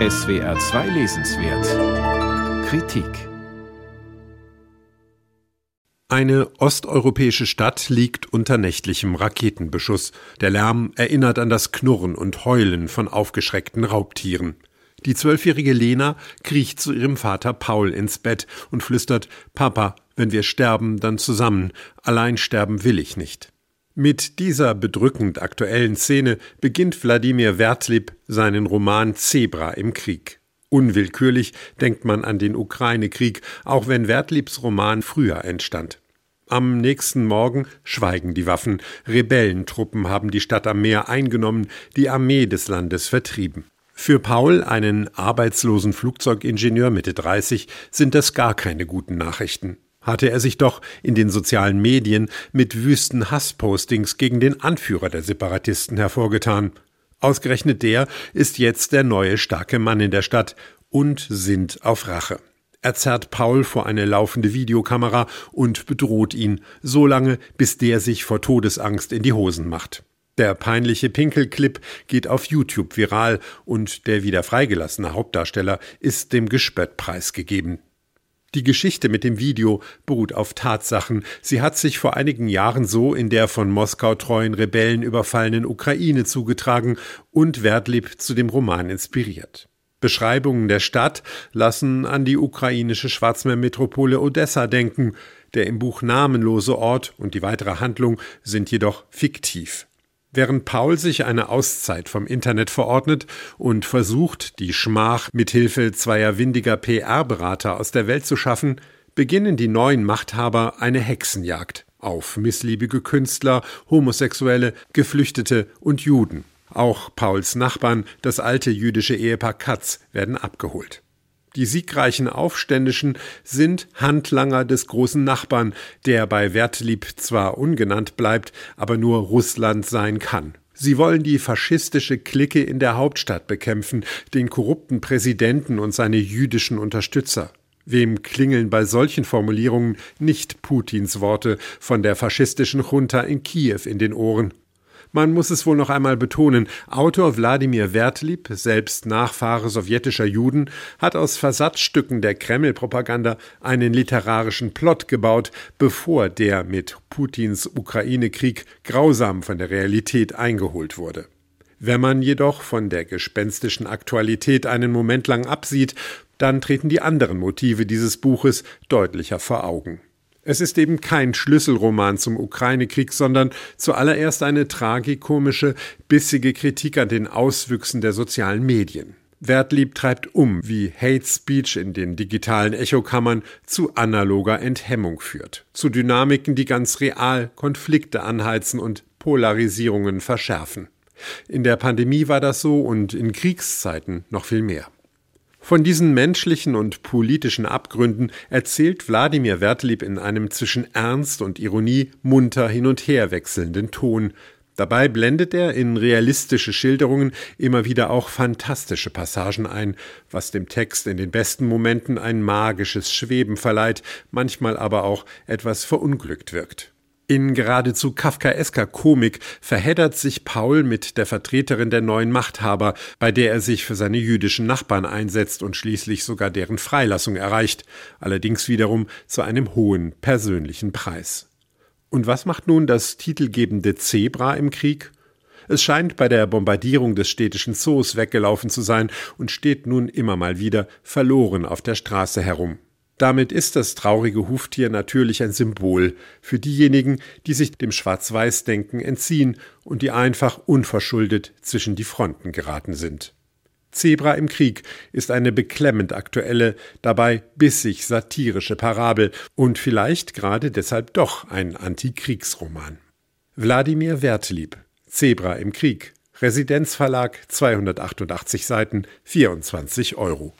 SWR 2 Lesenswert Kritik Eine osteuropäische Stadt liegt unter nächtlichem Raketenbeschuss. Der Lärm erinnert an das Knurren und Heulen von aufgeschreckten Raubtieren. Die zwölfjährige Lena kriecht zu ihrem Vater Paul ins Bett und flüstert Papa, wenn wir sterben, dann zusammen, allein sterben will ich nicht. Mit dieser bedrückend aktuellen Szene beginnt Wladimir Wertlib seinen Roman Zebra im Krieg. Unwillkürlich denkt man an den Ukraine-Krieg, auch wenn Wertlibs Roman früher entstand. Am nächsten Morgen schweigen die Waffen. Rebellentruppen haben die Stadt am Meer eingenommen, die Armee des Landes vertrieben. Für Paul, einen arbeitslosen Flugzeugingenieur Mitte 30, sind das gar keine guten Nachrichten. Hatte er sich doch in den sozialen Medien mit wüsten Hasspostings gegen den Anführer der Separatisten hervorgetan. Ausgerechnet der ist jetzt der neue starke Mann in der Stadt und sinnt auf Rache. Er zerrt Paul vor eine laufende Videokamera und bedroht ihn, so lange, bis der sich vor Todesangst in die Hosen macht. Der peinliche Pinkelclip geht auf YouTube viral und der wieder freigelassene Hauptdarsteller ist dem Gespött preisgegeben. Die Geschichte mit dem Video beruht auf Tatsachen. Sie hat sich vor einigen Jahren so in der von Moskau treuen Rebellen überfallenen Ukraine zugetragen und Wertlieb zu dem Roman inspiriert. Beschreibungen der Stadt lassen an die ukrainische Schwarzmeermetropole Odessa denken. Der im Buch namenlose Ort und die weitere Handlung sind jedoch fiktiv. Während Paul sich eine Auszeit vom Internet verordnet und versucht, die Schmach mit Hilfe zweier windiger PR-Berater aus der Welt zu schaffen, beginnen die neuen Machthaber eine Hexenjagd auf missliebige Künstler, Homosexuelle, Geflüchtete und Juden. Auch Pauls Nachbarn, das alte jüdische Ehepaar Katz, werden abgeholt. Die siegreichen Aufständischen sind Handlanger des großen Nachbarn, der bei Wertlieb zwar ungenannt bleibt, aber nur Russland sein kann. Sie wollen die faschistische Clique in der Hauptstadt bekämpfen, den korrupten Präsidenten und seine jüdischen Unterstützer. Wem klingeln bei solchen Formulierungen nicht Putins Worte von der faschistischen Junta in Kiew in den Ohren? Man muss es wohl noch einmal betonen, Autor Wladimir Wertlieb, selbst Nachfahre sowjetischer Juden, hat aus Versatzstücken der Kreml-Propaganda einen literarischen Plot gebaut, bevor der mit Putins Ukraine-Krieg grausam von der Realität eingeholt wurde. Wenn man jedoch von der gespenstischen Aktualität einen Moment lang absieht, dann treten die anderen Motive dieses Buches deutlicher vor Augen. Es ist eben kein Schlüsselroman zum Ukraine-Krieg, sondern zuallererst eine tragikomische, bissige Kritik an den Auswüchsen der sozialen Medien. Wertlieb treibt um, wie Hate Speech in den digitalen Echokammern zu analoger Enthemmung führt, zu Dynamiken, die ganz real Konflikte anheizen und Polarisierungen verschärfen. In der Pandemie war das so und in Kriegszeiten noch viel mehr. Von diesen menschlichen und politischen Abgründen erzählt Wladimir Wertlieb in einem zwischen Ernst und Ironie munter hin und her wechselnden Ton. Dabei blendet er in realistische Schilderungen immer wieder auch fantastische Passagen ein, was dem Text in den besten Momenten ein magisches Schweben verleiht, manchmal aber auch etwas verunglückt wirkt. In geradezu kafkaesker Komik verheddert sich Paul mit der Vertreterin der neuen Machthaber, bei der er sich für seine jüdischen Nachbarn einsetzt und schließlich sogar deren Freilassung erreicht, allerdings wiederum zu einem hohen persönlichen Preis. Und was macht nun das titelgebende Zebra im Krieg? Es scheint bei der Bombardierung des städtischen Zoos weggelaufen zu sein und steht nun immer mal wieder verloren auf der Straße herum. Damit ist das traurige Huftier natürlich ein Symbol für diejenigen, die sich dem Schwarz-Weiß-Denken entziehen und die einfach unverschuldet zwischen die Fronten geraten sind. Zebra im Krieg ist eine beklemmend aktuelle, dabei bissig satirische Parabel und vielleicht gerade deshalb doch ein Antikriegsroman. Wladimir Wertlieb Zebra im Krieg Residenzverlag 288 Seiten 24 Euro